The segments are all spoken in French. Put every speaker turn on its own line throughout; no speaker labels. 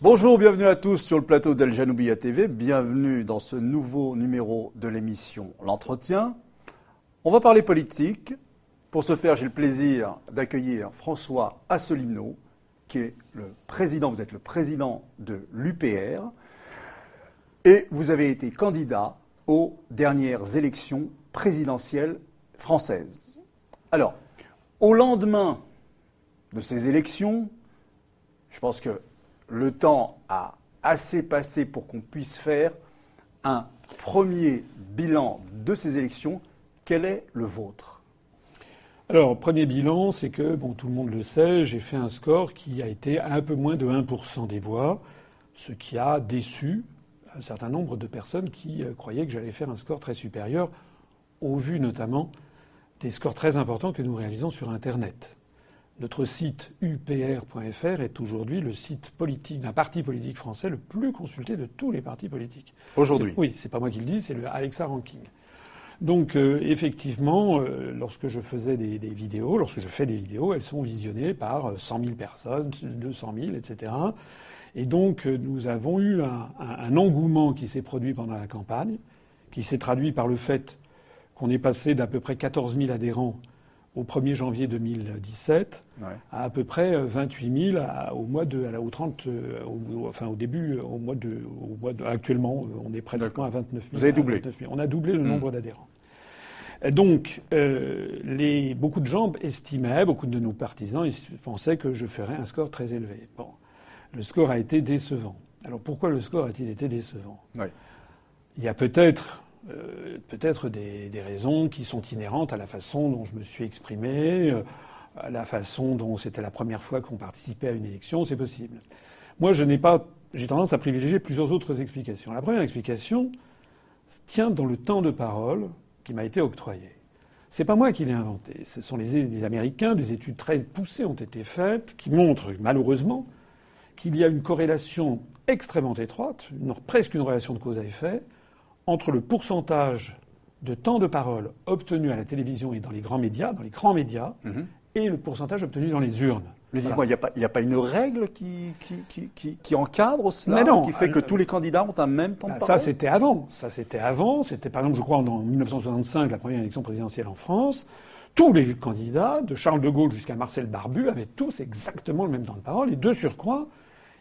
Bonjour, bienvenue à tous sur le plateau d'Al Janoubia TV. Bienvenue dans ce nouveau numéro de l'émission L'entretien. On va parler politique. Pour ce faire, j'ai le plaisir d'accueillir François Asselineau, qui est le président, vous êtes le président de l'UPR, et vous avez été candidat aux dernières élections présidentielles françaises. Alors, au lendemain de ces élections, je pense que le temps a assez passé pour qu'on puisse faire un premier bilan de ces élections. Quel est le vôtre?
Alors, premier bilan, c'est que, bon, tout le monde le sait, j'ai fait un score qui a été un peu moins de 1% des voix, ce qui a déçu un certain nombre de personnes qui euh, croyaient que j'allais faire un score très supérieur, au vu notamment des scores très importants que nous réalisons sur Internet. Notre site upr.fr est aujourd'hui le site politique d'un parti politique français le plus consulté de tous les partis politiques.
Aujourd'hui
Oui, c'est pas moi qui le dis, c'est le Alexa Ranking. Donc euh, effectivement, euh, lorsque je faisais des, vidéos, lorsque je fais des vidéos, elles sont visionnées par 100 euh, 000 personnes, 200 000, etc. Et donc nous avons eu un, un engouement qui s'est produit pendant la campagne, qui s'est traduit par le fait qu'on est passé d'à peu près 14 000 adhérents au 1er janvier 2017 à à peu près 28 000 au mois de, au 30, euh, enfin au début, au mois de, au mois de, actuellement, on est pratiquement à 29 000.
Vous avez doublé.
On a doublé le hmm. nombre d'adhérents. Donc, euh, les, beaucoup de gens estimaient, beaucoup de nos partisans ils pensaient que je ferais un score très élevé. Bon, le score a été décevant. Alors pourquoi le score a-t-il été décevant? Il y a peut-être euh, peut-être des, raisons qui sont inhérentes à la façon dont je me suis exprimé, euh, à la façon dont c'était la première fois qu'on participait à une élection, c'est possible. Moi, je n'ai pas, j'ai tendance à privilégier plusieurs autres explications. La première explication tient dans le temps de parole qui m'a été octroyé. C'est pas moi qui l'ai inventé. Ce sont les, les, Américains. Des études très poussées ont été faites qui montrent, malheureusement, qu'il y a une corrélation extrêmement étroite, presque une relation de cause à effet, entre le pourcentage de temps de parole obtenu à la télévision et dans les grands médias, dans les grands médias, mhm. et le pourcentage obtenu dans les urnes.
Mais dis-moi, il n'y a, pas une règle qui, qui, encadre cela, qui fait que tous les candidats ont un même temps de parole
Ça, c'était avant. Ça, c'était avant. C'était, par exemple, je crois, en 1965, la première élection présidentielle en France. Tous les candidats, de Charles de Gaulle jusqu'à Marcel Barbu, avaient tous exactement le même temps de parole. Et de surcroît,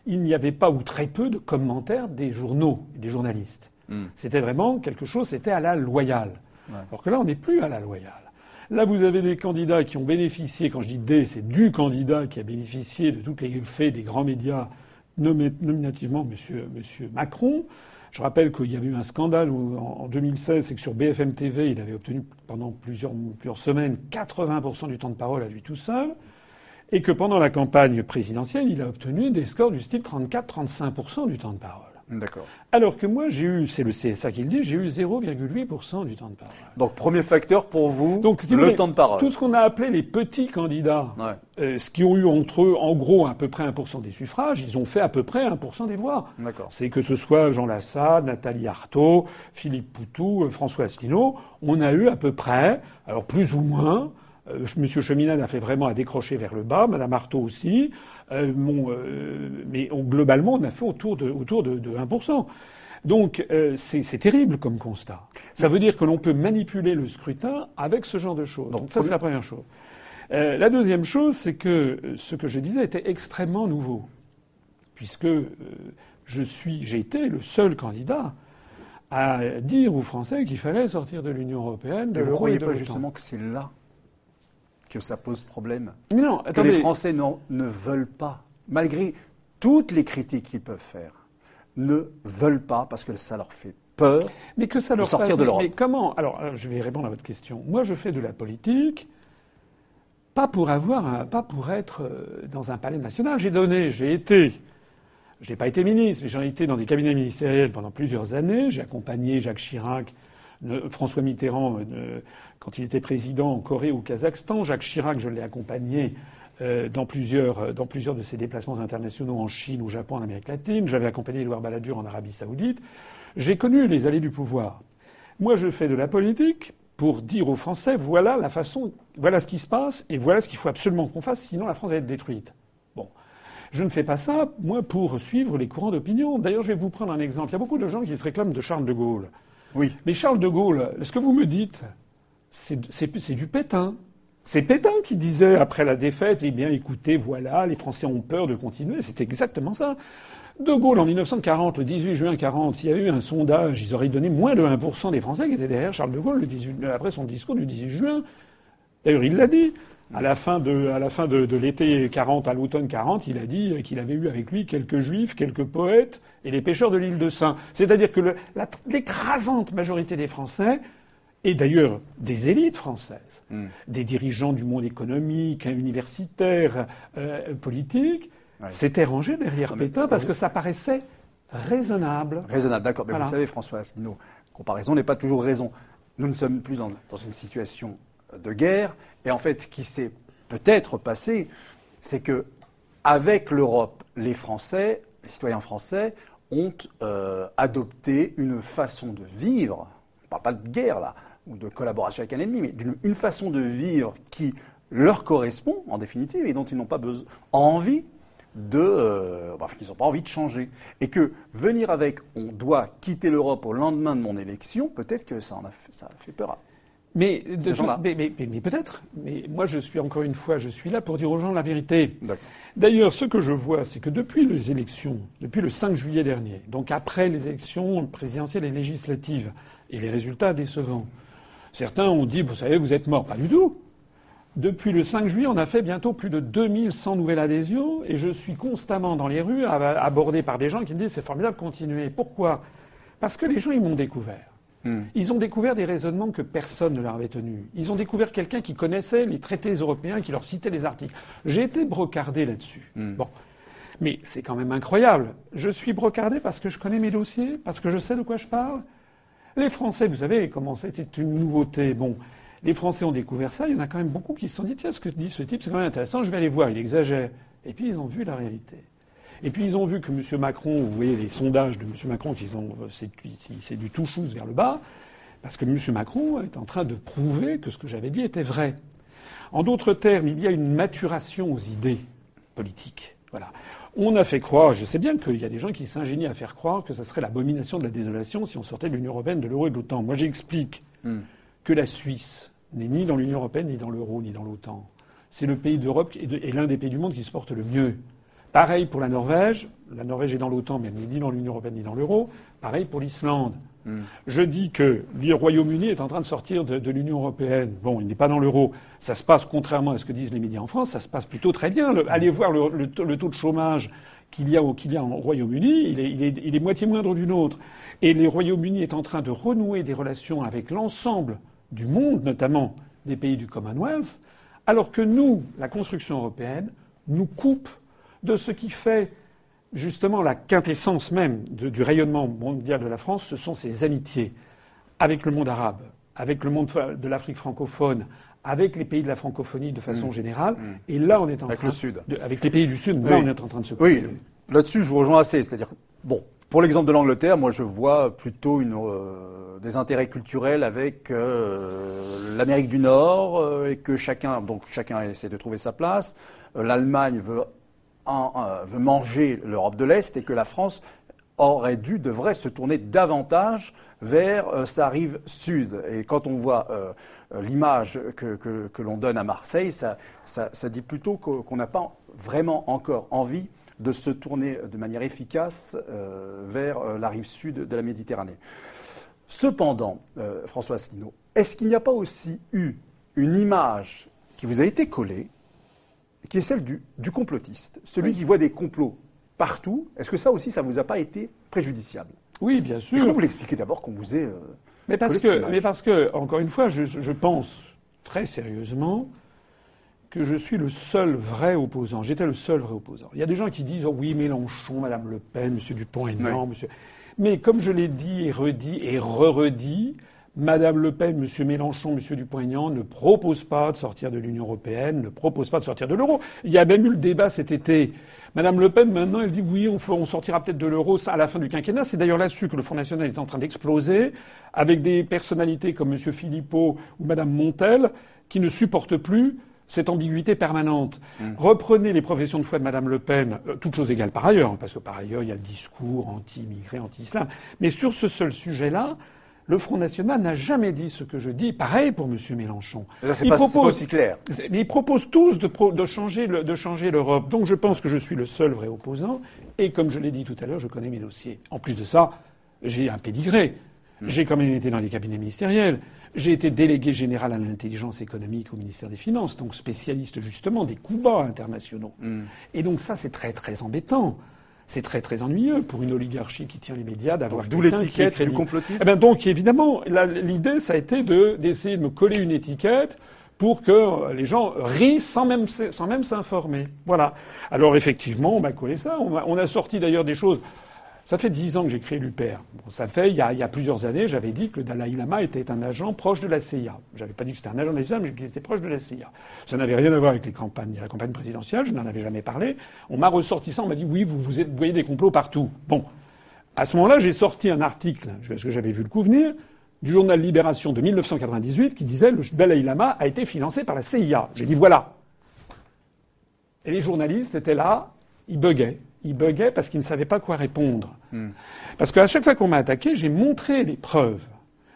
il n'y avait pas ou très peu de commentaires des journaux et des journalistes. Hmm. C'était vraiment quelque chose, c'était à la loyale. Alors que là, on n'est plus à la loyale. Là, vous avez des candidats qui ont bénéficié, quand je dis des, c'est du candidat qui a bénéficié de toutes les faits des grands médias, nominativement monsieur, monsieur Macron. Je rappelle qu'il y avait eu un scandale en 2016, c'est que sur BFM TV, il avait obtenu pendant plusieurs, plusieurs semaines 80% du temps de parole à lui tout seul, et que pendant la campagne présidentielle, il a obtenu des scores du style 34-35% du temps de parole.
D'accord.
Alors que moi, j'ai eu, c'est le CSA qui le dit, j'ai eu 0,8% du temps de parole.
Donc, premier facteur pour vous, Donc, le temps de parole.
Tout ce qu'on a appelé les petits candidats, euh, ce qui ont eu entre eux, en gros, à peu près 1% des suffrages, ils ont fait à peu près 1% des voix.
D'accord.
C'est que ce soit Jean Lassalle, Nathalie Arthaud, Philippe Poutou, euh, François Asselineau, on a eu à peu près, alors plus ou moins, euh, Monsieur Cheminade a fait vraiment à décrocher vers le bas, Madame Artaud aussi. Euh, euh, mais globalement, on a fait autour de, autour de, 1%. Donc c'est terrible comme constat. Ça veut dire que l'on peut manipuler le scrutin avec ce genre de choses. Donc ça c'est la première chose. la deuxième chose, c'est que ce que je disais était extrêmement nouveau, puisque je suis, j'ai été le seul candidat à dire aux Français qu'il fallait sortir de l'Union européenne. De
vous ne croyez pas justement que c'est là que ça pose problème. non, que les Français ne veulent pas, malgré toutes les critiques qu'ils peuvent faire, ne veulent pas parce que ça leur fait peur
mais que ça leur de
sortir de l'Europe.
Mais comment? Alors, je vais répondre à votre question. Moi, je fais de la politique pas pour avoir, pas pour être euh, dans un palais national. J'ai donné, j'ai été. Je n'ai pas été ministre, mais j'en ai été dans des cabinets ministériels pendant plusieurs années. J'ai accompagné Jacques Chirac François Mitterrand, euh, quand il était président en Corée ou au Kazakhstan, Jacques Chirac, je l'ai accompagné euh, dans plusieurs, euh, dans plusieurs de ses déplacements internationaux en Chine, au Japon, en Amérique latine. J'avais accompagné Édouard Balladur en Arabie saoudite. J'ai connu les allées du pouvoir. Moi, je fais de la politique pour dire aux Français voilà la façon, voilà ce qui se passe et voilà ce qu'il faut absolument qu'on fasse, sinon la France va être détruite. Bon. Je ne fais pas ça, moi, pour suivre les courants d'opinion. D'ailleurs, je vais vous prendre un exemple. Il y a beaucoup de gens qui se réclament de Charles de Gaulle.
Oui.
Mais Charles de Gaulle, ce que vous me dites, c'est du pétain. C'est Pétain qui disait après la défaite, eh bien écoutez, voilà, les Français ont peur de continuer. C'est exactement ça. De Gaulle, en 1940, le 18 juin 40, s'il y avait eu un sondage, ils auraient donné moins de 1% des Français qui étaient derrière Charles de Gaulle après son discours du 18 juin. D'ailleurs, il l'a dit. À la fin de, à la fin de, l'été 40, à l'automne 40, il a dit qu'il avait eu avec lui quelques juifs, quelques poètes et les pêcheurs de l'île de Saint. C'est-à-dire que l'écrasante majorité des Français, et d'ailleurs des élites françaises, hmm. des dirigeants du monde économique, universitaire, euh, politique, s'étaient rangés derrière Pétain parce que ça paraissait raisonnable.
Raisonnable, d'accord. Mais vous savez, François Asselineau, comparaison n'est pas toujours raison. Nous ne sommes plus dans une situation de guerre. Et en fait, ce qui s'est peut-être passé, c'est que avec l'Europe, les Français, les citoyens français, ont euh, adopté une façon de vivre. On ne parle pas de guerre là, ou de collaboration avec un ennemi, mais d'une façon de vivre qui leur correspond en définitive et dont ils n'ont pas besoin, envie de, euh, enfin, qu'ils n'ont pas envie de changer. Et que venir avec on doit quitter l'Europe au lendemain de mon élection, peut-être que ça, en a fait, ça a fait peur
mais, mais, peut-être. Mais moi, je suis encore une fois, je suis là pour dire aux gens la vérité. D'ailleurs, ce que je vois, c'est que depuis les élections, depuis le 5 juillet dernier, donc après les élections présidentielles et législatives, et les résultats décevants, certains ont dit, vous savez, vous êtes morts. Pas du tout. Depuis le 5 juillet, on a fait bientôt plus de 2100 nouvelles adhésions, et je suis constamment dans les rues abordé par des gens qui me disent, c'est formidable, continuez. Pourquoi? Parce que les gens, ils m'ont découvert. Hmm. Ils ont découvert des raisonnements que personne ne leur avait tenus. Ils ont découvert quelqu'un qui connaissait les traités européens, qui leur citait les articles. J'ai été brocardé là-dessus. Hmm. Bon. Mais c'est quand même incroyable. Je suis brocardé parce que je connais mes dossiers, parce que je sais de quoi je parle. Les Français, vous savez comment c'était une nouveauté. Bon, les Français ont découvert ça. Il y en a quand même beaucoup qui se sont dit tiens, ce que dit ce type, c'est quand même intéressant. Je vais aller voir. Il exagère. Et puis ils ont vu la réalité. Et puis ils ont vu que M. Macron, vous voyez les sondages de M. Macron, c'est du tout chousse vers le bas, parce que M. Macron est en train de prouver que ce que j'avais dit était vrai. En d'autres termes, il y a une maturation aux idées politiques. Voilà. On a fait croire, je sais bien qu'il y a des gens qui s'ingénient à faire croire que ce serait l'abomination de la désolation si on sortait de l'Union européenne, de l'euro et de l'OTAN. Moi, j'explique hmm. que la Suisse n'est ni dans l'Union européenne, ni dans l'euro, ni dans l'OTAN. C'est le pays d'Europe et l'un des pays du monde qui se porte le mieux. Pareil pour la Norvège. La Norvège est dans l'OTAN, mais elle n'est ni dans l'Union européenne ni dans l'euro. Pareil pour l'Islande. Hmm. Je dis que le Royaume-Uni est en train de sortir de, l'Union européenne. Bon, il n'est pas dans l'euro. Ça se passe, contrairement à ce que disent les médias en France, ça se passe plutôt très bien. allez voir le, taux de chômage qu'il y a au, qu'il y a au Royaume-Uni, il est, moitié moindre du nôtre. Et le Royaume-Uni est en train de renouer des relations avec l'ensemble du monde, notamment des pays du Commonwealth, alors que nous, la construction européenne, nous coupe de ce qui fait justement la quintessence même du rayonnement mondial de la France, ce sont ses amitiés avec le monde arabe, avec le monde de l'Afrique francophone, avec les pays de la francophonie de façon mmh. générale. Mmh. Et là, on est en
avec
train.
Le sud.
avec les pays du Sud, là, on est en train de se.
Oui, là-dessus, je vous rejoins assez. C'est-à-dire, bon, pour l'exemple de l'Angleterre, moi, je vois plutôt une, euh, des intérêts culturels avec euh, l'Amérique du Nord euh, et que chacun, donc chacun essaie de trouver sa place. L'Allemagne veut veut manger l'Europe de l'Est et que la France aurait dû, devrait se tourner davantage vers euh, sa rive sud. Et quand on voit euh, l'image que, l'on donne à Marseille, ça, dit plutôt qu'on n'a pas vraiment encore envie de se tourner de manière efficace euh, vers la rive sud de la Méditerranée. Cependant, François Asselineau, est-ce qu'il n'y a pas aussi eu une image qui vous a été collée qui est celle du, complotiste, celui qui voit des complots partout. Est-ce que ça aussi, ça ne vous a pas été préjudiciable?
Oui, bien sûr.
Comment vous l'expliquez d'abord qu'on vous ait. Euh,
mais, parce que, mais parce que, encore une fois, je, pense très sérieusement que je suis le seul vrai opposant. J'étais le seul vrai opposant. Il y a des gens qui disent oh oui, Mélenchon, Madame Le Pen, M. Dupont est non, monsieur. Mais comme je l'ai dit et redit et re-redit, Madame Le Pen, Monsieur Mélenchon, Monsieur Dupont-Aignan ne proposent pas de sortir de l'Union européenne, ne proposent pas de sortir de l'euro. Il y a même eu le débat cet été. Madame Le Pen, maintenant, elle dit oui, on, sortira peut-être de l'euro à la fin du quinquennat. C'est d'ailleurs là-dessus que le Front National est en train d'exploser, avec des personnalités comme Monsieur Philippot ou Madame Montel, qui ne supportent plus cette ambiguïté permanente. Mmh. Reprenez les professions de foi de Madame Le Pen, euh, toutes choses égales par ailleurs, parce que par ailleurs, il y a le discours anti-immigré, anti-islam. Mais sur ce seul sujet-là, le Front National n'a jamais dit ce que je dis. Pareil pour M. Mélenchon.
C'est pas, pas, aussi clair.
Ils proposent tous de, de changer, de changer l'Europe. Donc je pense que je suis le seul vrai opposant. Et comme je l'ai dit tout à l'heure, je connais mes dossiers. En plus de ça, j'ai un pédigré. Hmm. J'ai quand même été dans les cabinets ministériels. J'ai été délégué général à l'intelligence économique au ministère des Finances, donc spécialiste justement des coups bas internationaux. Hmm. Et donc ça, c'est très très embêtant c'est très très ennuyeux pour une oligarchie qui tient les médias d'avoir
d'où l'étiquette du complotisme.
Eh ben donc évidemment, l'idée ça a été de d'essayer de me coller une étiquette pour que les gens rient sans même sans même s'informer. Voilà. Alors effectivement, on m'a collé ça. on a sorti d'ailleurs des choses. Ça fait dix ans que j'ai créé l'UPR. ça fait, il y, a, plusieurs années, j'avais dit que le Dalai Lama était un agent proche de la CIA. J'avais pas dit que c'était un agent de la CIA, mais qu'il était proche de la CIA. Ça n'avait rien à voir avec les campagnes, la campagne présidentielle, je n'en avais jamais parlé. On m'a ressorti ça, on m'a dit oui, vous, voyez des complots partout. Bon. À ce moment-là, j'ai sorti un article, parce que j'avais vu le coup venir, du journal Libération de 1998 qui disait le Dalai Lama a été financé par la CIA. J'ai dit voilà. Et les journalistes étaient là, ils buguaient il buguait parce qu'il ne savait pas quoi répondre. Hmm. Parce qu'à chaque fois qu'on m'a attaqué, j'ai montré les preuves.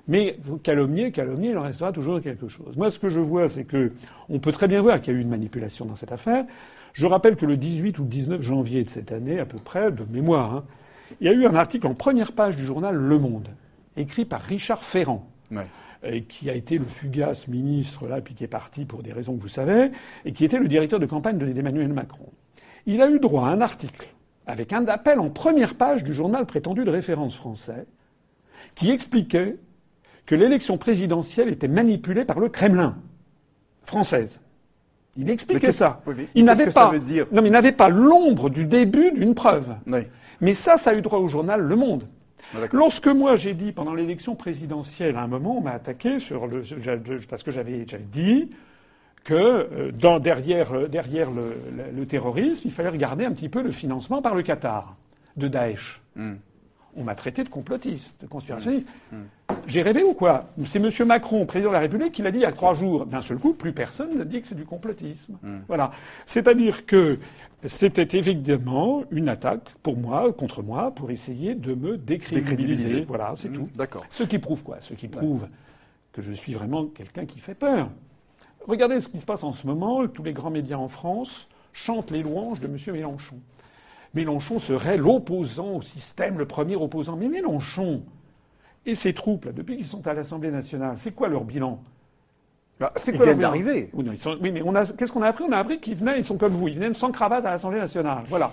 Mais calomnier, calomnier, il en restera toujours quelque chose. Moi, ce que je vois, c'est que on peut très bien voir qu'il y a eu une manipulation dans cette affaire. Je rappelle que le 18 ou le 19 janvier de cette année, à peu près, de mémoire, hein, il y a eu un article en première page du journal Le Monde, écrit par Richard Ferrand. qui a été le fugace ministre là, puis qui est parti pour des raisons que vous savez, et qui était le directeur de campagne d'Emmanuel Macron. Il a eu droit à un article avec un appel en première page du journal prétendu de référence français, qui expliquait que l'élection présidentielle était manipulée par le Kremlin française. Il expliquait ça. il n'avait pas, non, mais il n'avait pas l'ombre du début d'une preuve. Mais ça, ça a eu droit au journal Le Monde. Ah, Lorsque moi j'ai dit pendant l'élection présidentielle, à un moment, on m'a attaqué sur le, parce que j'avais dit que euh, dans, derrière, euh, derrière le, le, terrorisme, il fallait regarder un petit peu le financement par le Qatar de Daesh. Hmm. On m'a traité de complotiste, de conspirationniste. Hmm. Hmm. J'ai rêvé ou quoi? C'est M. Macron, président de la République, qui l'a dit il y a trois jours. D'un seul coup, plus personne ne dit que c'est du complotisme. Voilà. C'est-à-dire que c'était évidemment une attaque pour moi, contre moi, pour essayer de me décrédibiliser. Voilà, c'est tout.
D'accord.
Ce qui prouve quoi? Ce qui prouve que je suis vraiment quelqu'un qui fait peur. Regardez ce qui se passe en ce moment. Tous les grands médias en France chantent les louanges de M. Mélenchon. Mélenchon serait l'opposant au système, le premier opposant. Mais Mélenchon et ses troupes, depuis qu'ils sont à l'Assemblée nationale, c'est quoi leur bilan?
Bah, c'est quoi Ils viennent d'arriver.
Oui, mais qu'est-ce qu'on a appris? On a appris qu'ils venaient, ils sont comme vous, ils viennent sans cravate à l'Assemblée nationale. Voilà.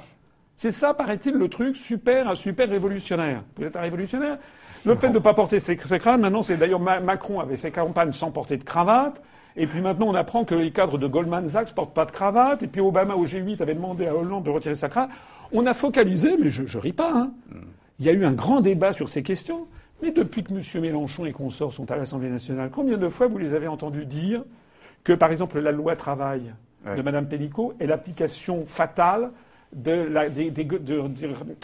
C'est ça, paraît-il, le truc super, un super révolutionnaire. Vous êtes un révolutionnaire Le fait de ne pas porter ses, ses cravates, maintenant, c'est d'ailleurs Macron avait fait campagne sans porter de cravate. Et puis maintenant, on apprend que les cadres de Goldman Sachs portent pas de cravate. Et puis Obama au G8 avait demandé à Hollande de retirer sa cravate. On a focalisé, mais je, je ris pas. Hein. Il y a eu un grand débat sur ces questions. Mais depuis que M. Mélenchon et consorts sont à l'Assemblée nationale, combien de fois vous les avez entendus dire que, par exemple, la loi travail de Mme Pellicot est l'application fatale de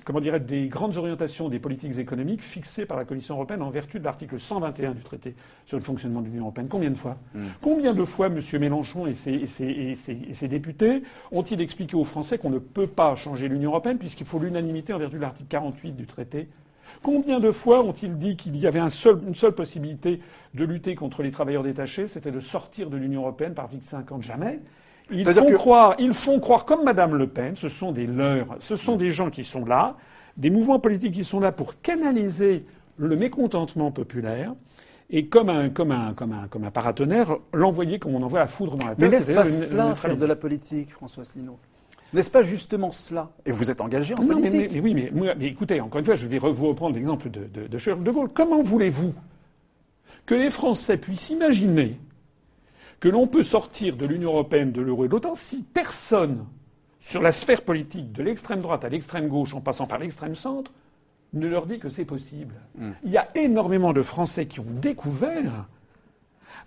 comment dirait, des grandes orientations des politiques économiques fixées par la Commission européenne en vertu de l'article 121 du traité sur le fonctionnement de l'Union européenne. Combien de fois hmm. Combien de fois M. Mélenchon et ses, et, ses, députés ont-ils expliqué aux Français qu'on ne peut pas changer l'Union européenne puisqu'il faut l'unanimité en vertu de l'article 48 du traité? Combien de fois ont-ils dit qu'il y avait une seule possibilité de lutter contre les travailleurs détachés, c'était de sortir de l'Union européenne par vite 50 Jamais. Ils font, croire, ils font croire, comme Madame Le Pen, ce sont des leurs, ce sont des gens qui sont là, des mouvements politiques qui sont là pour canaliser le mécontentement populaire et comme un, comme un, comme un, comme un paratonnerre, l'envoyer comme on envoie la foudre dans la tête.
Mais n'est-ce pas cela, faire de la politique, François Asselineau? N'est-ce pas justement cela? Et vous êtes engagé en
non,
politique.
Mais, oui, mais, mais, écoutez, encore une fois, je vais vous reprendre l'exemple de, de, de Charles de Gaulle. Comment voulez-vous que les Français puissent imaginer que l'on peut sortir de l'Union européenne, de l'euro et de l'OTAN si personne, sur la sphère politique, de l'extrême droite à l'extrême gauche, en passant par l'extrême centre, ne leur dit que c'est possible. Hmm. Il y a énormément de Français qui ont découvert,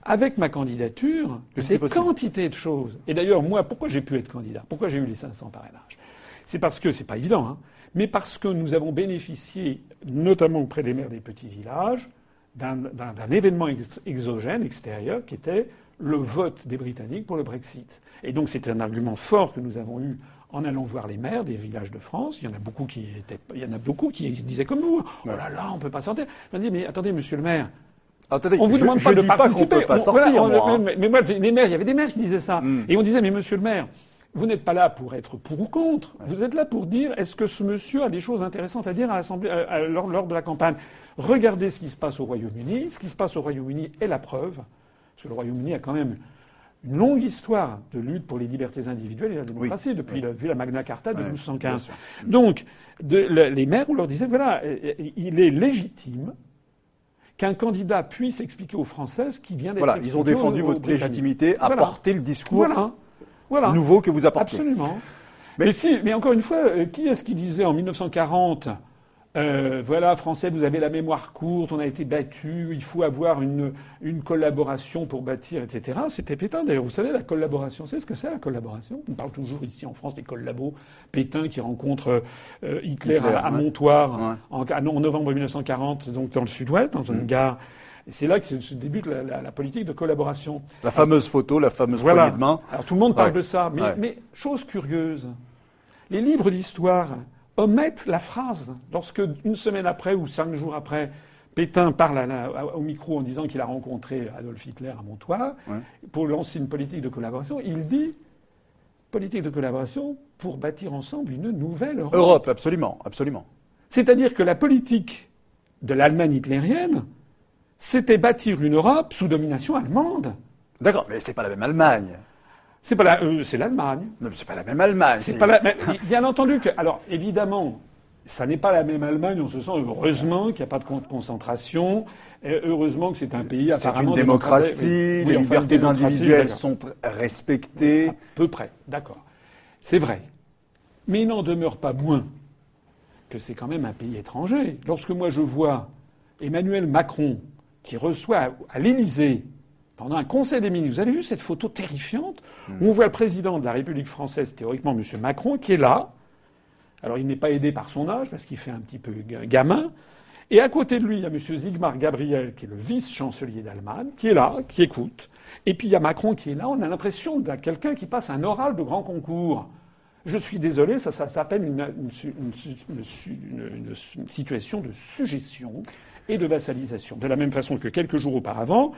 avec ma candidature, des quantités de choses. Et d'ailleurs, moi, pourquoi j'ai pu être candidat? Pourquoi j'ai eu les 500 parrainages? C'est parce que, c'est pas évident, hein, mais parce que nous avons bénéficié, notamment auprès des maires des petits villages, d'un événement exogène, extérieur, qui était le vote des Britanniques pour le Brexit. Et donc c'est un argument fort que nous avons eu en allant voir les maires des villages de France. Il y en a beaucoup qui étaient, il y en a beaucoup qui disaient comme vous. Oh là là, on peut pas sortir. Me dis mais attendez, monsieur le maire.
Attendez, on vous demande pas de participer. Pas peut pas sortir, moi,
hein. mais, moi, les maires, il y avait des maires qui disaient ça. Hmm. Et on disait, mais monsieur le maire, vous n'êtes pas là pour être pour ou contre. Vous êtes là pour dire est-ce que ce monsieur a des choses intéressantes à dire à l'Assemblée lors, lors, de la campagne? Regardez ce qui se passe au Royaume-Uni. Ce qui se passe au Royaume-Uni est la preuve, parce que le Royaume-Uni a quand même une longue histoire de lutte pour les libertés individuelles et la démocratie depuis, La, Magna Carta de 1215. Donc, les maires, on leur disait voilà, il est légitime qu'un candidat puisse expliquer aux Français ce qui vient d'être
Voilà, ils ont défendu votre légitimité à porter le discours nouveau que vous apportez.
Absolument. Mais, si, mais encore une fois, euh, qui est-ce qui disait en 1940 euh, voilà, Français, vous avez la mémoire courte, on a été battus, il faut avoir une, une collaboration pour bâtir, etc. C'était Pétain, d'ailleurs. Vous savez, la collaboration, c'est ce que c'est la collaboration On parle toujours ici en France des collabos. Pétain qui rencontre euh, Hitler, à, Montoire En, en, novembre 1940, donc dans le sud-ouest, dans une mm. gare. Et c'est là que se débute la, la, politique de collaboration.
La fameuse photo, la fameuse voilà. de main.
Alors tout le monde parle de ça, mais, mais chose curieuse, les livres d'histoire omettent la phrase. Lorsque, une semaine après ou cinq jours après, Pétain parle au micro en disant qu'il a rencontré Adolf Hitler à Montois pour lancer une politique de collaboration, il dit politique de collaboration pour bâtir ensemble une nouvelle Europe.
Europe, absolument, absolument.
C'est-à-dire que la politique de l'Allemagne hitlérienne, c'était bâtir une Europe sous domination allemande.
D'accord, mais c'est pas la même Allemagne.
C'est pas la, euh, c'est l'Allemagne.
Non, c'est pas la même Allemagne.
C'est pas la, bien entendu que, alors évidemment, ça n'est pas la même Allemagne. On se sent heureusement qu'il n'y a pas de concentration. Et heureusement que c'est un pays
C'est une démocratie. les libertés individuelles sont respectées.
À peu près, d'accord. C'est vrai. Mais il n'en demeure pas moins que c'est quand même un pays étranger. Lorsque moi je vois Emmanuel Macron qui reçoit à l'Élysée pendant un conseil des ministres. Vous avez vu cette photo terrifiante où on voit le président de la République française, théoriquement M. Macron, qui est là. Alors il n'est pas aidé par son âge parce qu'il fait un petit peu gamin. Et à côté de lui, il y a M. Sigmar Gabriel, qui est le vice-chancelier d'Allemagne, qui est là, qui écoute. Et puis il y a Macron qui est là. On a l'impression de quelqu'un qui passe un oral de grand concours. Je suis désolé, ça, ça s'appelle une, une, situation de suggestion et de vassalisation. De la même façon que quelques jours auparavant,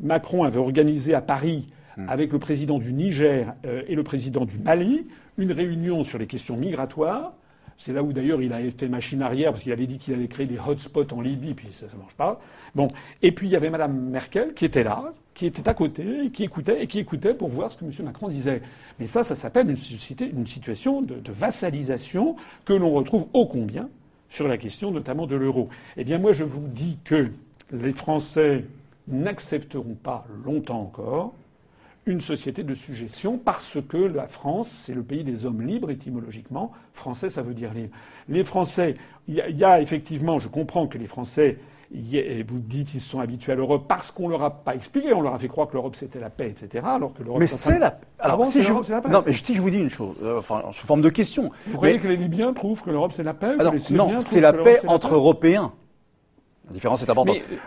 Macron avait organisé à Paris, hmm. avec le président du Niger euh, et le président du Mali, une réunion sur les questions migratoires. C'est là où d'ailleurs il a fait machine arrière parce qu'il avait dit qu'il allait créer des hotspots en Libye, puis ça ne marche pas. Bon, et puis il y avait Madame Merkel qui était là, qui était à côté, qui écoutait et qui écoutait pour voir ce que M. Macron disait. Mais ça, ça s'appelle une, une, situation de, de vassalisation que l'on retrouve ô combien sur la question notamment de l'euro. Eh bien, moi, je vous dis que les Français n'accepteront pas longtemps encore une société de suggestion parce que la France, c'est le pays des hommes libres étymologiquement. Français, ça veut dire libre. Les Français, il y, a effectivement, je comprends que les Français, vous dites, ils sont habitués à l'Europe parce qu'on leur a pas expliqué, on leur a fait croire que l'Europe c'était la paix, etc. Alors que l'Europe.
Mais c'est la. Alors si je non, mais si je vous dis une chose, euh, enfin sous forme de question.
Vous croyez que les Libyens trouvent que l'Europe c'est la paix
Non, c'est la paix entre Européens. La différence est importante. Mais,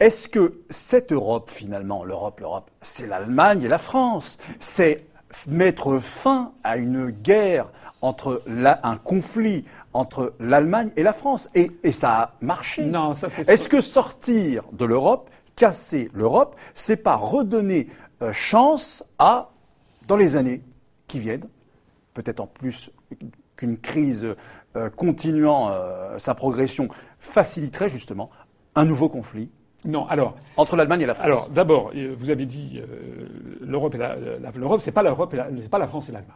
est-ce que cette Europe, finalement, l'Europe, l'Europe, c'est l'Allemagne et la France C'est mettre fin à une guerre entre un conflit entre l'Allemagne et la France. Et, ça a marché.
Non, ça.
Est-ce que sortir de l'Europe, casser l'Europe, c'est pas redonner euh, chance à, dans les années qui viennent, peut-être en plus qu'une crise euh, continuant euh, sa progression faciliterait justement un nouveau conflit
non, alors.
Entre l'Allemagne et la France.
Alors, d'abord, euh, vous avez dit euh, l'Europe et la, l'Europe, c'est pas l'Europe, c'est pas la France et l'Allemagne.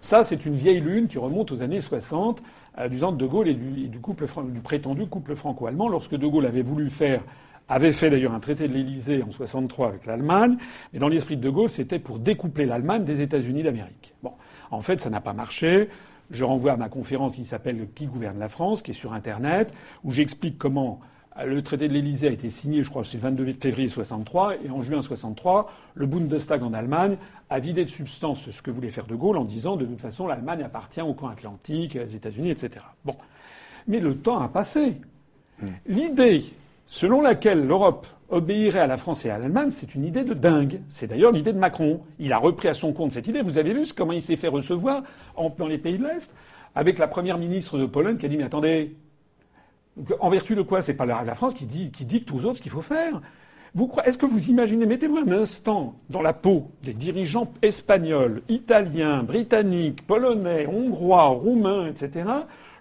Ça, c'est une vieille lune qui remonte aux années 60, euh, du temps de De Gaulle et du, couple, du prétendu couple franco-allemand, lorsque De Gaulle avait voulu faire avait fait d'ailleurs un traité de l'Élysée en 63 avec l'Allemagne, mais dans l'esprit de De Gaulle, c'était pour découpler l'Allemagne des États-Unis d'Amérique. Bon, en fait, ça n'a pas marché. Je renvoie à ma conférence qui s'appelle Qui gouverne la France, qui est sur Internet, où j'explique comment le traité de l'Élysée a été signé, je crois, c'est le 22 février 63, et en juin 63, le Bundestag en Allemagne a vidé de substance ce que voulait faire De Gaulle en disant de toute façon l'Allemagne appartient au camp atlantique, aux États-Unis, etc. Bon, mais le temps a passé. Hmm. L'idée selon laquelle l'Europe obéirait à la France et à l'Allemagne, c'est une idée de dingue. C'est d'ailleurs l'idée de Macron. Il a repris à son compte cette idée. Vous avez vu comment il s'est fait recevoir dans les pays de l'Est avec la première ministre de Pologne qui a dit mais attendez, en vertu de quoi? C'est pas la, France qui, dit, qui dicte aux autres ce qu'il faut faire. Est-ce que vous imaginez, mettez-vous un instant dans la peau des dirigeants espagnols, italiens, britanniques, polonais, hongrois, roumains, etc.,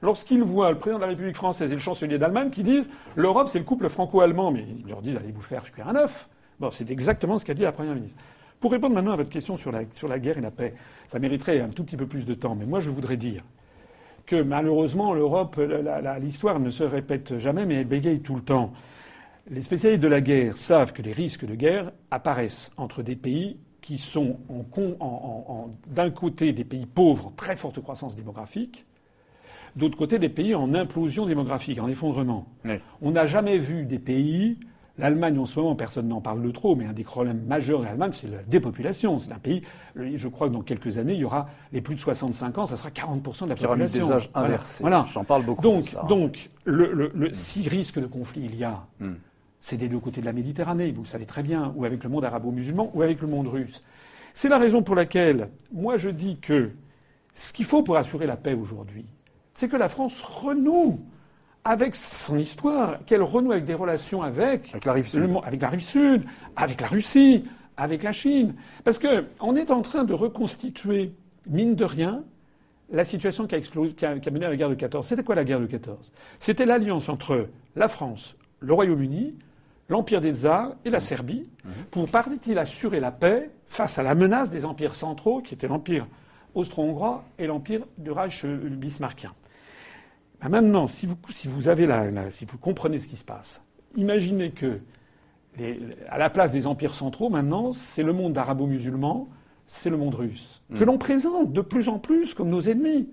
lorsqu'ils voient le président de la République française et le chancelier d'Allemagne qui disent l'Europe c'est le couple franco-allemand, mais ils leur disent allez vous faire cuire un œuf. Bon, c'est exactement ce qu'a dit la première ministre. Pour répondre maintenant à votre question sur la, sur la guerre et la paix, ça mériterait un tout petit peu plus de temps, mais moi je voudrais dire que malheureusement, l'Europe, l'histoire ne se répète jamais, mais elle bégaye tout le temps. Les spécialistes de la guerre savent que les risques de guerre apparaissent entre des pays qui sont d'un côté des pays pauvres en très forte croissance démographique, d'autre côté des pays en implosion démographique, en effondrement. On n'a jamais vu des pays L'Allemagne, en ce moment, personne n'en parle de trop, mais un des problèmes majeurs de l'Allemagne, c'est la dépopulation. C'est un pays, je crois que dans quelques années, il y aura les plus de 65 ans, ça sera 40% de la population.
Il y aura des âges inversés. Voilà. J'en parle beaucoup.
Donc, donc le, le, si risque de conflit il y a, hmm. c'est des deux côtés de la Méditerranée, vous le savez très bien, ou avec le monde arabo-musulman, ou avec le monde russe. C'est la raison pour laquelle, moi, je dis que ce qu'il faut pour assurer la paix aujourd'hui, c'est que la France renoue avec son histoire, qu'elle renoue avec des relations avec,
avec, la rive sud.
avec la rive sud, avec la Russie, avec la Chine. Parce qu'on est en train de reconstituer, mine de rien, la situation qui a, explosé, qui a, mené à la guerre de 14. C'était quoi la guerre de 14 C'était l'alliance entre la France, le Royaume-Uni, l'Empire des Tsars et la Serbie, mhm. pour, paraît-il, assurer la paix face à la menace des empires centraux, qui étaient l'Empire austro-hongrois et l'Empire du Reich bismarckien. Ben maintenant, si vous, si vous, avez la, si vous comprenez ce qui se passe, imaginez que les, à la place des empires centraux, maintenant, c'est le monde arabo-musulman, c'est le monde russe, que mm. l'on présente de plus en plus comme nos ennemis.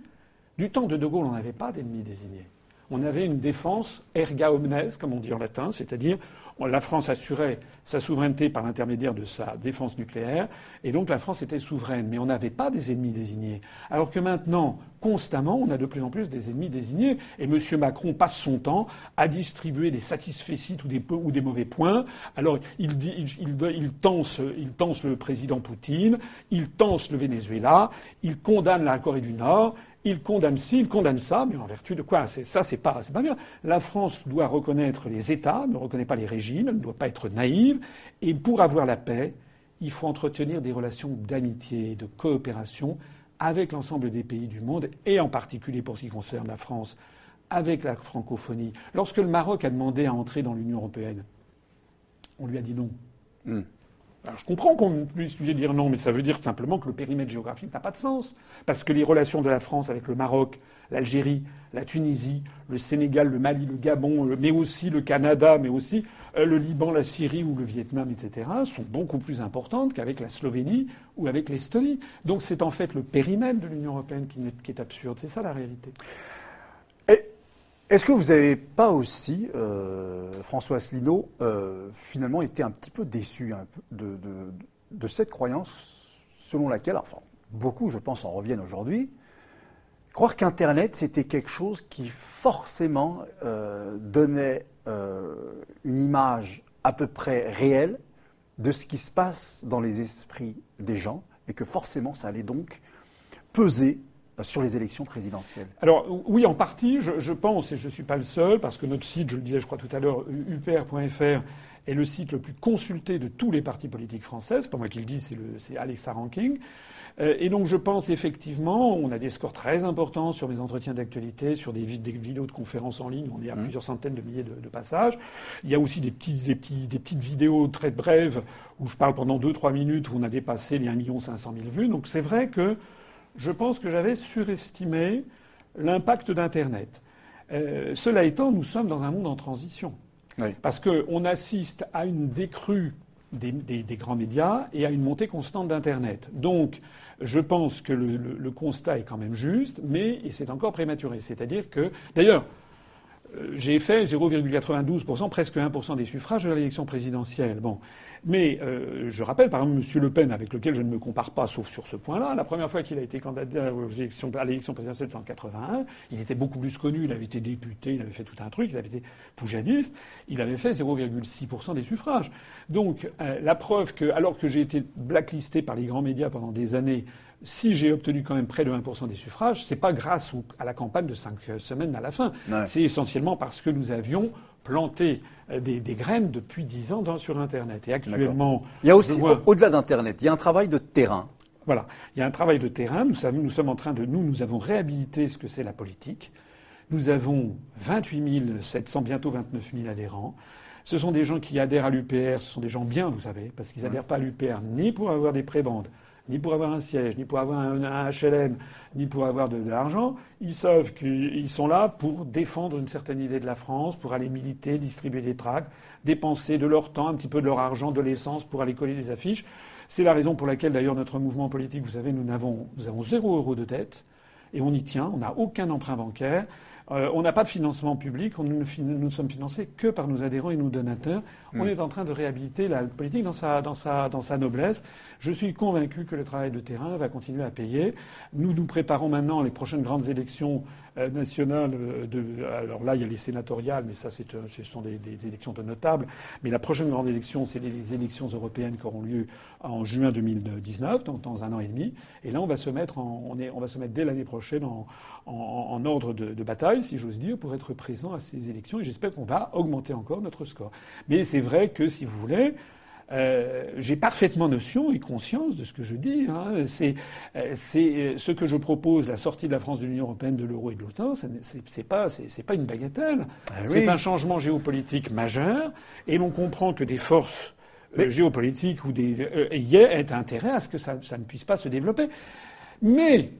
Du temps de De Gaulle, on n'avait pas d'ennemis désignés. On avait une défense erga omnes, comme on dit en latin, c'est-à-dire la France assurait sa souveraineté par l'intermédiaire de sa défense nucléaire, et donc la France était souveraine. Mais on n'avait pas des ennemis désignés. Alors que maintenant, constamment, on a de plus en plus des ennemis désignés, et M. Macron passe son temps à distribuer des satisfaits ou des, ou des mauvais points. Alors il, il, il, tense, il tense le président Poutine, il tense le Venezuela, il condamne la Corée du Nord, il condamne ci, il condamne ça, mais en vertu de quoi Ça, c'est pas, pas bien. La France doit reconnaître les États, ne reconnaît pas les régimes, elle ne doit pas être naïve. Et pour avoir la paix, il faut entretenir des relations d'amitié, de coopération avec l'ensemble des pays du monde, et en particulier pour ce qui concerne la France, avec la francophonie. Lorsque le Maroc a demandé à entrer dans l'Union européenne, on lui a dit non. Hmm. Je comprends qu'on puisse lui dire non, mais ça veut dire simplement que le périmètre géographique n'a pas de sens. Parce que les relations de la France avec le Maroc, l'Algérie, la Tunisie, le Sénégal, le Mali, le Gabon, mais aussi le Canada, mais aussi euh, le Liban, la Syrie ou le Vietnam, etc., sont beaucoup plus importantes qu'avec la Slovénie ou avec l'Estonie. Donc c'est en fait le périmètre de l'Union européenne qui est, absurde. C'est ça la réalité.
Est-ce que vous n'avez pas aussi, euh, François Asselineau, euh, finalement été un petit peu déçu de, cette croyance selon laquelle, enfin, beaucoup, je pense, en reviennent aujourd'hui, croire qu'Internet, c'était quelque chose qui forcément euh, donnait une image à peu près réelle de ce qui se passe dans les esprits des gens et que forcément, ça allait donc peser sur les élections présidentielles
Alors oui, en partie, je, pense, et je ne suis pas le seul, parce que notre site, je le disais, je crois tout à l'heure, upr.fr est le site le plus consulté de tous les partis politiques français. C'est pas moi qui le dis, c'est Alexa Ranking. Euh, et donc je pense effectivement, on a des scores très importants sur mes entretiens d'actualité, sur des, vidéos de conférences en ligne, on est à mmh. plusieurs centaines de milliers de, passages. Il y a aussi des, petits, des, petits, des petites vidéos très brèves où je parle pendant 2-3 minutes, où on a dépassé les 1 500 000 vues. Donc c'est vrai que je pense que j'avais surestimé l'impact d'Internet. Euh, cela étant, nous sommes dans un monde en transition. Parce qu'on assiste à une décrue des, grands médias et à une montée constante d'Internet. Donc, je pense que le, constat est quand même juste, mais c'est encore prématuré. C'est-à-dire que, d'ailleurs, j'ai fait 0,92%, presque 1% des suffrages de l'élection présidentielle. Bon. Mais euh, je rappelle, par exemple, M. Le Pen, avec lequel je ne me compare pas, sauf sur ce point-là, la première fois qu'il a été candidat aux élections, à l'élection présidentielle en 81, il était beaucoup plus connu, il avait été député, il avait fait tout un truc, il avait été poujadiste, il avait fait 0,6% des suffrages. Donc euh, la preuve que, alors que j'ai été blacklisté par les grands médias pendant des années, si j'ai obtenu quand même près de 1% des suffrages, c'est pas grâce à la campagne de cinq semaines à la fin. C'est essentiellement parce que nous avions planté euh, des, graines depuis dix ans sur Internet. Et actuellement,
il y a aussi, au-delà d'Internet, il y a un travail de terrain.
Voilà, il y a un travail de terrain. Nous, nous sommes en train de nous, nous avons réhabilité ce que c'est la politique. Nous avons 28 700, bientôt 29 000 adhérents. Ce sont des gens qui adhèrent à l'UPR, ce sont des gens bien, vous savez, parce qu'ils n'adhèrent pas à l'UPR ni pour avoir des prébendes, ni pour avoir un siège, ni pour avoir un, HLM, ni pour avoir de, l'argent. Ils savent qu'ils sont là pour défendre une certaine idée de la France, pour aller militer, distribuer des tracts, dépenser de leur temps, un petit peu de leur argent, de l'essence pour aller coller des affiches. C'est la raison pour laquelle d'ailleurs notre mouvement politique, vous savez, nous avons, nous avons zéro euro de dette et on y tient. On n'a aucun emprunt bancaire. Euh, on n'a pas de financement public, nous ne sommes financés que par nos adhérents et nos donateurs. On mm. est en train de réhabiliter la politique dans sa, dans sa, dans sa noblesse. Je suis convaincu que le travail de terrain va continuer à payer. Nous nous préparons maintenant les prochaines grandes élections euh, nationales. Euh, de, alors là, il y a les sénatoriales, mais ça, c'est, ce sont des, élections de notables. Mais la prochaine grande élection, c'est les élections européennes qui auront lieu en juin 2019, donc dans un an et demi. Et là, on va se mettre, on, est, on va se mettre dès l'année prochaine en, en, ordre de, bataille, si j'ose dire, pour être présent à ces élections. Et j'espère qu'on va augmenter encore notre score. Mais c'est vrai que, si vous voulez, euh, j'ai parfaitement notion et conscience de ce que je dis. Hein. C'est, euh, c'est ce que je propose, la sortie de la France de l'Union européenne, de l'euro et de l'OTAN. C'est, pas, c'est, pas une bagatelle. Ah c'est un changement géopolitique majeur, et on comprend que des forces euh, géopolitiques ou des euh, y ait intérêt à ce que ça, ça ne puisse pas se développer. Mais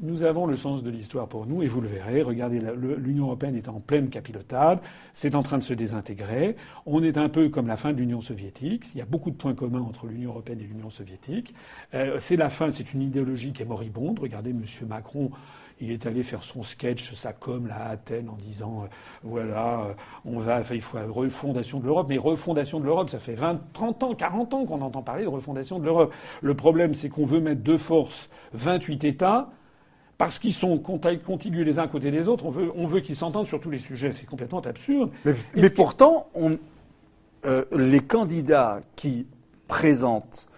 nous avons le sens de l'histoire pour nous, et vous le verrez. Regardez, l'Union européenne est en pleine capilotade, c'est en train de se désintégrer. On est un peu comme la fin de l'Union soviétique. Il y a beaucoup de points communs entre l'Union européenne et l'Union soviétique. Euh, c'est la fin, c'est une idéologie qui est moribonde. Regardez, M. Macron, il est allé faire son sketch, sa com là à Athènes en disant euh, voilà, euh, on va, il faut la refondation de l'Europe. Mais refondation de l'Europe, ça fait 20, 30 ans, 40 ans qu'on entend parler de refondation de l'Europe. Le problème, c'est qu'on veut mettre de force 28 États parce qu'ils sont contigus les uns à côté des autres, on veut, on veut qu'ils s'entendent sur tous les sujets. C'est complètement absurde.
Mais, pourtant, on, euh, les candidats qui présentent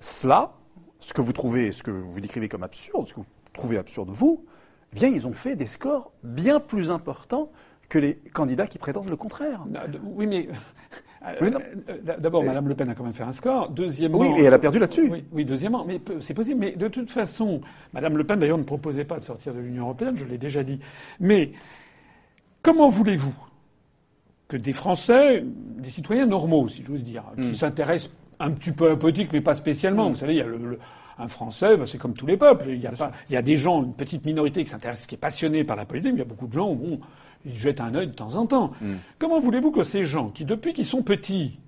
cela, ce que vous trouvez, ce que vous décrivez comme absurde, ce que vous trouvez absurde vous, eh bien, ils ont fait des scores bien plus importants que les candidats qui prétendent le contraire.
Oui, mais euh, euh, d'abord, Mme Le Pen a quand même fait un score. Deuxièmement,
oui, et elle a perdu là-dessus.
Oui, deuxièmement, mais c'est possible. Mais de toute façon, Mme Le Pen d'ailleurs ne proposait pas de sortir de l'Union européenne, je l'ai déjà dit. Mais comment voulez-vous que des Français, des citoyens normaux, si j'ose dire, qui hmm. s'intéressent un petit peu à la politique, mais pas spécialement. Hmm. Vous savez, il y a le, un Français, bah, c'est comme tous les peuples. Il y, a pas, il y a des gens, une petite minorité qui s'intéresse, qui est passionnée par la politique, mais il y a beaucoup de gens, bon, ils jettent un œil de temps en temps. Hmm. Comment voulez-vous que ces gens, qui depuis qu'ils sont petits,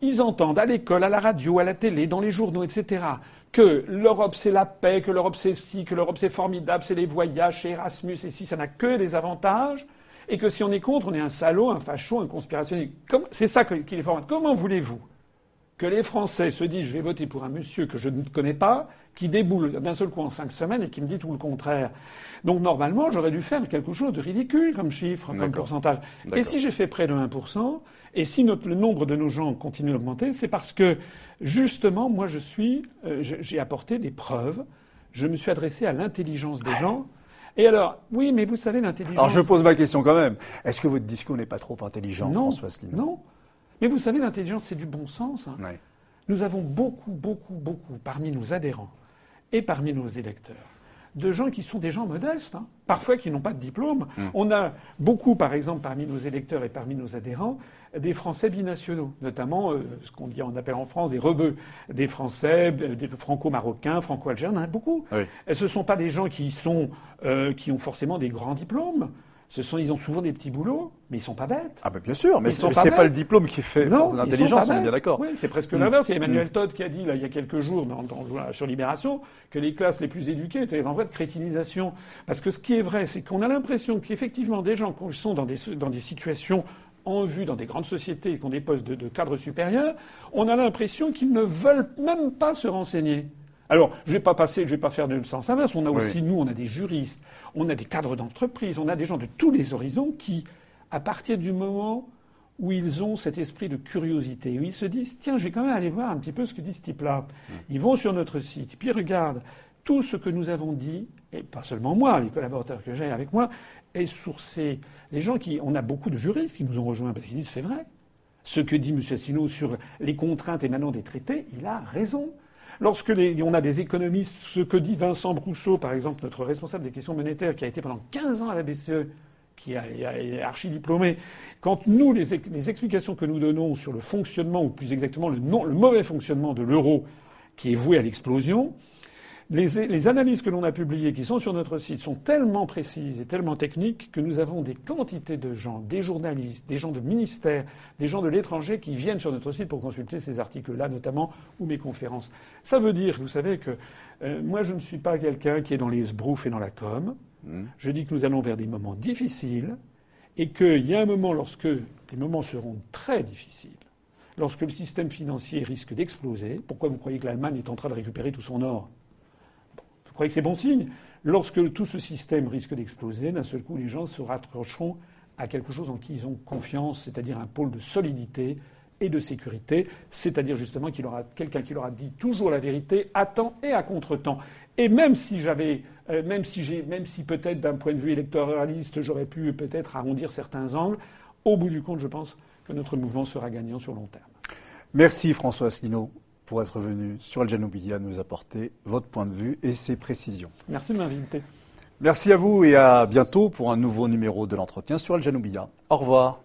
ils entendent à l'école, à la radio, à la télé, dans les journaux, etc., que l'Europe c'est la paix, que l'Europe c'est ci, que l'Europe c'est formidable, c'est les voyages, c'est Erasmus, et si ça n'a que des avantages, et que si on est contre, on est un salaud, un facho, un conspirationniste. C'est ça qu'il est fort. Comment voulez-vous que les Français se disent je vais voter pour un monsieur que je ne connais pas, qui déboule d'un seul coup en cinq semaines et qui me dit tout le contraire. Donc normalement, j'aurais dû faire quelque chose de ridicule comme chiffre, comme pourcentage. Et si j'ai fait près de 1%, et si le nombre de nos gens continue d'augmenter, c'est parce que justement, moi, je suis, euh, j'ai apporté des preuves. Je me suis adressé à l'intelligence des gens. Et alors, oui, mais vous savez, l'intelligence.
Alors je pose ma question quand même. Est-ce que votre discours n'est pas trop intelligent,
non,
François
Non. Mais vous savez, l'intelligence, c'est du bon sens. Hein. Nous avons beaucoup, beaucoup, beaucoup parmi nos adhérents et parmi nos électeurs de gens qui sont des gens modestes, hein. parfois qui n'ont pas de diplôme. Mm. On a beaucoup, par exemple, parmi nos électeurs et parmi nos adhérents, des Français binationaux, notamment euh, ce qu'on dit, on appelle en France des rebeux, des Français, euh, des franco-marocains, franco-algériens, beaucoup. Ce ne sont pas des gens qui sont, euh, qui ont forcément des grands diplômes. Ce sont, ils ont souvent des petits boulots, mais ils sont pas bêtes.
Ah ben bien sûr, mais c'est
pas
pas le diplôme qui fait
pas
on est bien d'accord.
Oui, c'est presque
Mm.
l'inverse. Il y a Emmanuel Todd qui a dit, là, il y a quelques jours, dans, dans- sur Libération, que les classes les plus éduquées étaient en voie de crétinisation. Parce que ce qui est vrai, c'est qu'on a l'impression qu'effectivement, des gens qui sont dans des, dans des situations en vue dans des grandes sociétés et qui ont des postes de, de cadres supérieurs, on a l'impression qu'ils ne veulent même pas se renseigner. Alors, je vais pas passer, je vais pas faire de sens inverse. On a
Oui.
aussi, nous, on a des juristes, on a des cadres d'entreprise, on a des gens de tous les horizons qui, à partir du moment où ils ont cet esprit de curiosité, où ils se disent tiens, je vais quand même aller voir un petit peu ce que dit ce type-là. Ils vont sur notre site, puis ils regardent tout ce que nous avons dit, et pas seulement moi, les collaborateurs que j'ai avec moi, est sourcé. Les gens qui, on a beaucoup de juristes qui nous ont rejoints parce qu'ils disent c'est vrai. Ce que dit M. Asselineau sur les contraintes émanant des traités, il a raison. Lorsque les- on a des économistes, ce que dit Vincent Brousseau, par exemple, notre responsable des questions monétaires, qui a été pendant 15 ans à la BCE, qui est archi diplômé, quand nous, les, ex- les explications que nous donnons sur le fonctionnement, ou plus exactement le mauvais fonctionnement de l'euro, qui est voué à l'explosion, les, les analyses que l'on a publiées, qui sont sur notre site, sont tellement précises et tellement techniques que nous avons des quantités de gens, des journalistes, des gens de ministères, des gens de l'étranger qui viennent sur notre site pour consulter ces articles-là, notamment, ou mes conférences. Ça veut dire, vous savez, que euh, moi, je ne suis pas quelqu'un qui est dans les sbroufs et dans la com. Je dis que nous allons vers des moments difficiles et qu'il y a un moment lorsque les moments seront très difficiles, lorsque le système financier risque d'exploser. Pourquoi vous croyez que l'Allemagne est en train de récupérer tout son or? Croyez que c'est bon signe Lorsque tout ce système risque d'exploser, d'un seul coup, les gens se raccrocheront à quelque chose en qui ils ont confiance, c'est-à-dire un pôle de solidité et de sécurité, c'est-à-dire justement qu'il aura quelqu'un qui leur a dit toujours la vérité à temps et à contre-temps. Et même si j'avais, euh, même si j'ai, même si peut-être d'un point de vue électoraliste, j'aurais pu peut-être arrondir certains angles, au bout du compte, je pense que notre mouvement sera gagnant sur long terme.
Merci François Asselineau pour être venu sur Al Janoubiya nous apporter votre point de vue et ses précisions.
Merci de m'inviter.
Merci à vous et à bientôt pour un nouveau numéro de l'entretien sur Al Janoubiya. Au revoir.